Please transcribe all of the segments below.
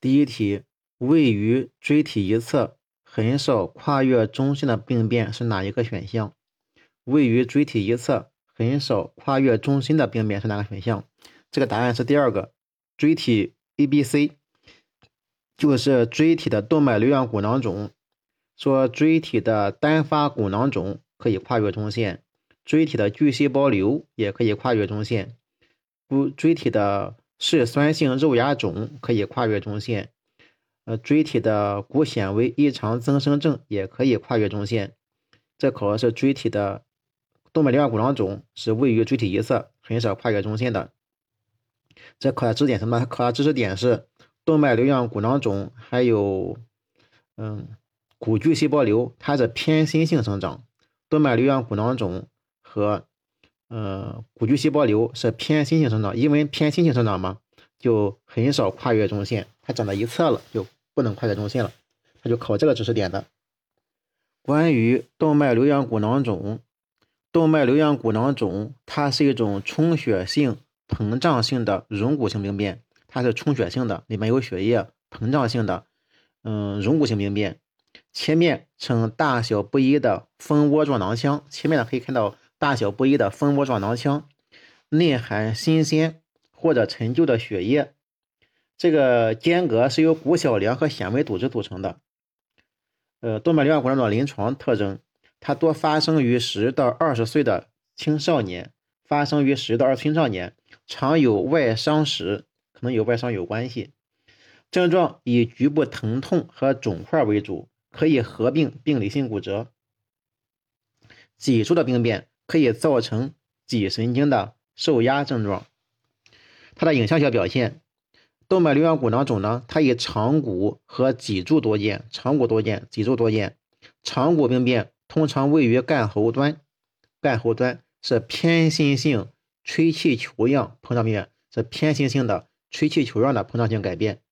第一题，位于椎体一侧很少跨越中线的病变是哪一个选项？位于椎体一侧很少跨越中心的病变是哪个选项？这个答案是第二个，椎体 A、B、C，就是椎体的动脉瘤样骨囊肿。说椎体的单发骨囊肿可以跨越中线，椎体的巨细胞瘤也可以跨越中线，骨椎体的。嗜酸性肉芽肿可以跨越中线，呃，椎体的骨纤维异常增生症也可以跨越中线。这考的是椎体的动脉瘤样骨囊肿是位于椎体一侧，很少跨越中线的。这考的知识点什么？考察知识点是动脉瘤样骨囊肿，还有嗯骨巨细胞瘤，它是偏心性生长。动脉瘤样骨囊肿和呃，骨巨细胞瘤是偏心性生长，因为偏心性生长嘛，就很少跨越中线，它长在一侧了，就不能跨越中线了，它就考这个知识点的。关于动脉瘤样骨囊肿，动脉瘤样骨囊肿它是一种充血性膨胀性的溶骨性病变，它是充血性的，里面有血液，膨胀性的，嗯，溶骨性病变，切面呈大小不一的蜂窝状囊腔，切面呢可以看到。大小不一的蜂窝状囊腔，内含新鲜或者陈旧的血液。这个间隔是由骨小梁和纤维组织组成的。呃，动脉瘤样骨囊肿临床特征，它多发生于十到二十岁的青少年，发生于十到二十青少年，常有外伤史，可能有外伤有关系。症状以局部疼痛和肿块为主，可以合并病理性骨折。脊柱的病变。可以造成脊神经的受压症状。它的影像学表现，动脉瘤样骨囊肿呢，它以长骨和脊柱多见，长骨多见，脊柱多见。长骨病变通常位于干喉端，干喉端是偏心性吹气球样膨胀病变，是偏心性的吹气球样的膨胀性改变，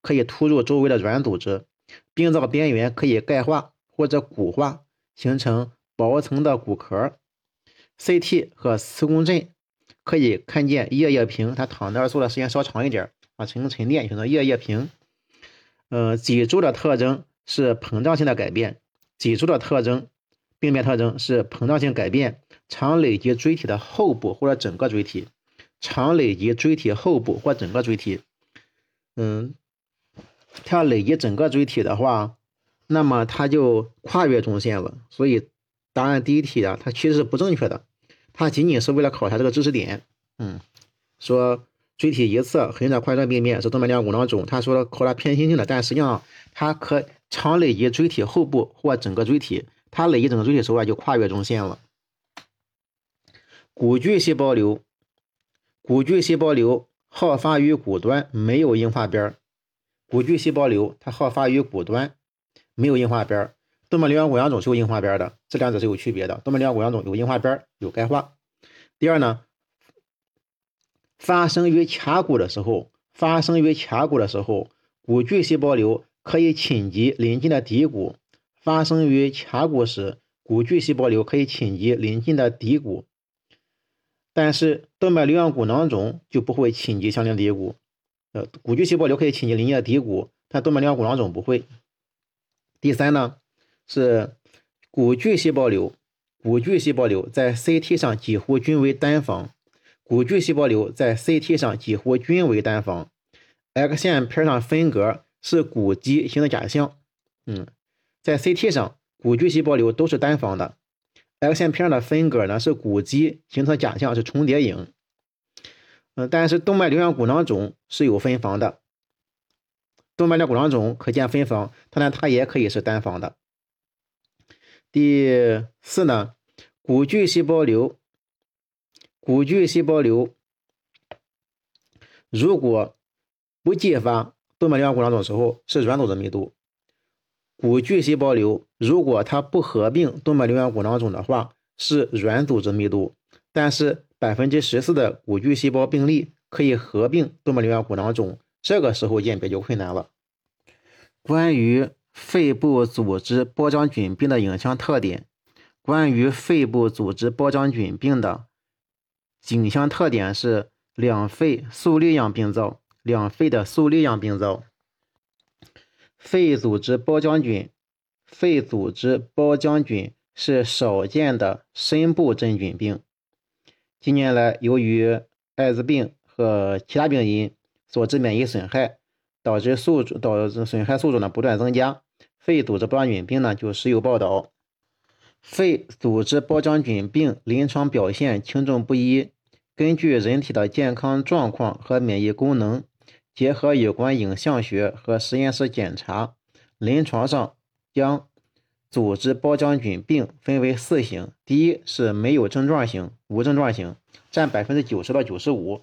可以突入周围的软组织，病灶边缘可以钙化或者骨化，形成薄层的骨壳。CT 和磁共振可以看见叶叶屏，它躺那儿坐的时间稍长一点啊，形成沉淀，形成叶叶屏。呃，脊柱的特征是膨胀性的改变，脊柱的特征，病变特征是膨胀性改变，常累及椎体的后部或者整个椎体，常累及椎体后部或整个椎体。嗯，它要累积整个椎体的话，那么它就跨越中线了。所以答案第一题啊，它其实是不正确的。它仅仅是为了考察这个知识点，嗯，说椎体一侧横着跨越病变是动脉瘤样骨囊肿，他说考察偏心性的，但实际上它可常累及椎体后部或整个椎体，它累及整个椎体时候啊就跨越中线了。骨巨细胞瘤，骨巨细胞瘤好发于骨端，没有硬化边儿。骨巨细胞瘤它好发于骨端，没有硬化边儿。动脉瘤样骨囊肿是有硬化边的，这两者是有区别的。动脉瘤样骨囊肿有硬化边，有钙化。第二呢，发生于髂骨的时候，发生于髂骨的时候，骨巨细胞瘤可以侵及邻近的骶骨。发生于髂骨时，骨巨细胞瘤可以侵及邻近的骶骨，但是动脉瘤样骨囊肿就不会侵及相邻骶骨。呃，骨巨细胞瘤可以侵及邻近的骶骨，但动脉瘤样骨囊肿不会。第三呢？是骨巨细胞瘤，骨巨细胞瘤在 CT 上几乎均为单房，骨巨细胞瘤在 CT 上几乎均为单房，X 线片上分隔是骨基形的假象，嗯，在 CT 上骨巨细胞瘤都是单房的，X 线片上的分隔呢是骨基形成假象，是重叠影，嗯，但是动脉瘤样骨囊肿是有分房的，动脉瘤骨囊肿可见分房，当然它也可以是单房的。第四呢，骨巨细胞瘤，骨巨细胞瘤如果不继发动脉瘤样骨囊肿时候是软组织密度，骨巨细胞瘤如果它不合并动脉瘤样骨囊肿的话是软组织密度，但是百分之十四的骨巨细胞病例可以合并动脉瘤样骨囊肿，这个时候鉴别就困难了。关于。肺部组织包浆菌病的影像特点。关于肺部组织包浆菌病的景象特点是两肺粟粒样病灶，两肺的粟粒样病灶。肺组织包浆菌，肺组织包浆菌是少见的深部真菌病。近年来，由于艾滋病和其他病因所致免疫损害，导致宿主导致损害宿主呢不断增加，肺组织包浆菌病呢就时有报道。肺组织包浆菌病临床表现轻重不一，根据人体的健康状况和免疫功能，结合有关影像学和实验室检查，临床上将。组织包浆菌病分为四型，第一是没有症状型、无症状型，占百分之九十到九十五。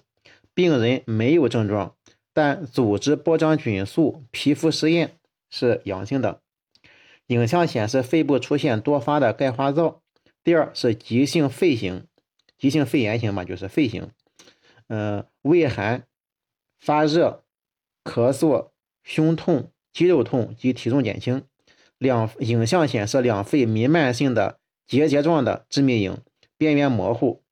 病人没有症状，但组织包浆菌素皮肤实验是阳性的，影像显示肺部出现多发的钙化灶。第二是急性肺型，急性肺炎型嘛，就是肺型，嗯，畏寒、发热、咳嗽、胸痛、肌肉痛及体重减轻。两影像显示两肺弥漫性的结节状的致密影，边缘模糊。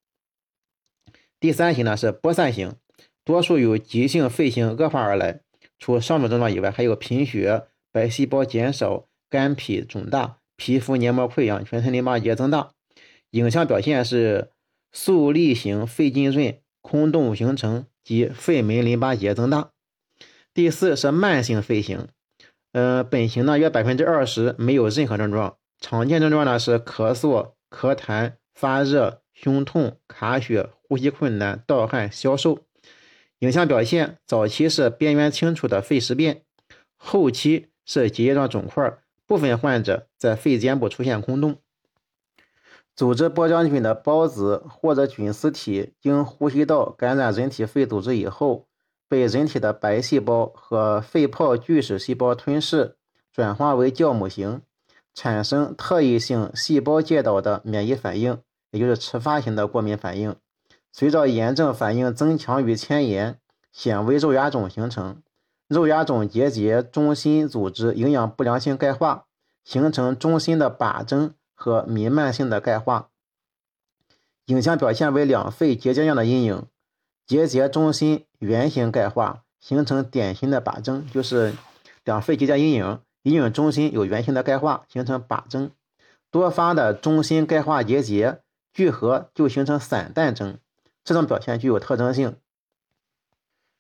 第三型呢是播散型，多数由急性肺型恶化而来。除上述症状以外，还有贫血、白细胞减少、肝脾肿大、皮肤黏膜溃疡、全身淋巴结增大。影像表现是速粒型肺浸润、空洞形成及肺门淋巴结增大。第四是慢性肺型。呃，本型呢约百分之二十没有任何症状，常见症状呢是咳嗽、咳痰、发热、胸痛、卡血、呼吸困难、盗汗、消瘦。影像表现早期是边缘清楚的肺实变，后期是结节状肿块，部分患者在肺尖部出现空洞。组织包浆菌的孢子或者菌丝体经呼吸道感染人体肺组织以后。被人体的白细胞和肺泡巨噬细胞吞噬，转化为酵母型，产生特异性细胞介导的免疫反应，也就是迟发型的过敏反应。随着炎症反应增强与迁延，显微肉芽肿形成。肉芽肿结节中心组织营养不良性钙化，形成中心的靶征和弥漫性的钙化。影像表现为两肺结节样的阴影。结节中心圆形钙化，形成典型的靶征，就是两肺结节阴影，阴影中心有圆形的钙化，形成靶征。多发的中心钙化结节聚合就形成散弹征，这种表现具有特征性。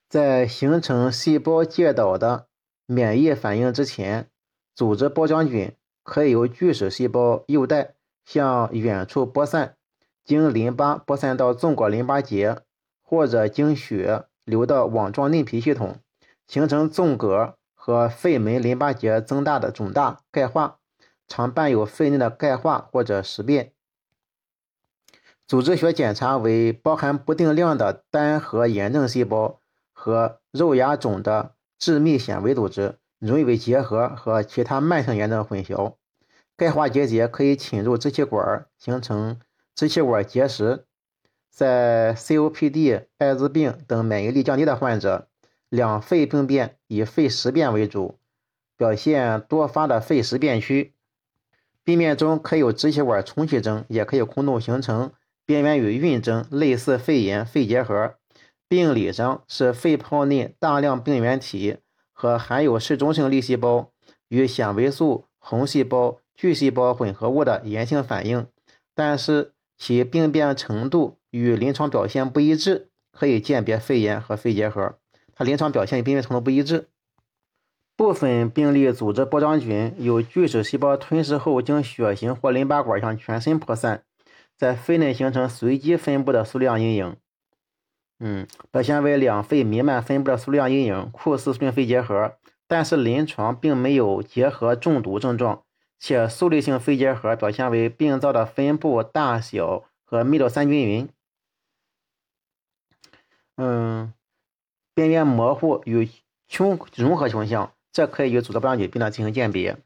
在形成细胞介导的免疫反应之前，组织包浆菌可以由巨噬细胞诱带向远处播散，经淋巴播散到纵隔淋巴结。或者经血流到网状内皮系统，形成纵隔和肺门淋巴结增大的肿大钙化，常伴有肺内的钙化或者实变。组织学检查为包含不定量的单核炎症细胞和肉芽肿的致密纤维组织，容易被结核和其他慢性炎症混淆。钙化结节可以侵入支气管，形成支气管结石。在 COPD、艾滋病等免疫力降低的患者，两肺病变以肺实变为主，表现多发的肺实变区。病变中可有支气管充气征，也可以空洞形成，边缘有晕征，类似肺炎、肺结核。病理上是肺泡内大量病原体和含有嗜中性粒细胞与纤维素、红细胞、巨细胞混合物的炎性反应，但是其病变程度。与临床表现不一致，可以鉴别肺炎和肺结核。它临床表现与病变程度不一致。部分病例组织包浆菌有巨噬细胞吞噬后，经血型或淋巴管向全身扩散，在肺内形成随机分布的数量阴影。嗯，表现为两肺弥漫分布的数量阴影，酷似顺肺结核，但是临床并没有结核中毒症状，且速粒性肺结核表现为病灶的分布大小和密度三均匀。嗯，边缘模糊与胸融合倾向，这可以与组织包浆菌病呢进行鉴别。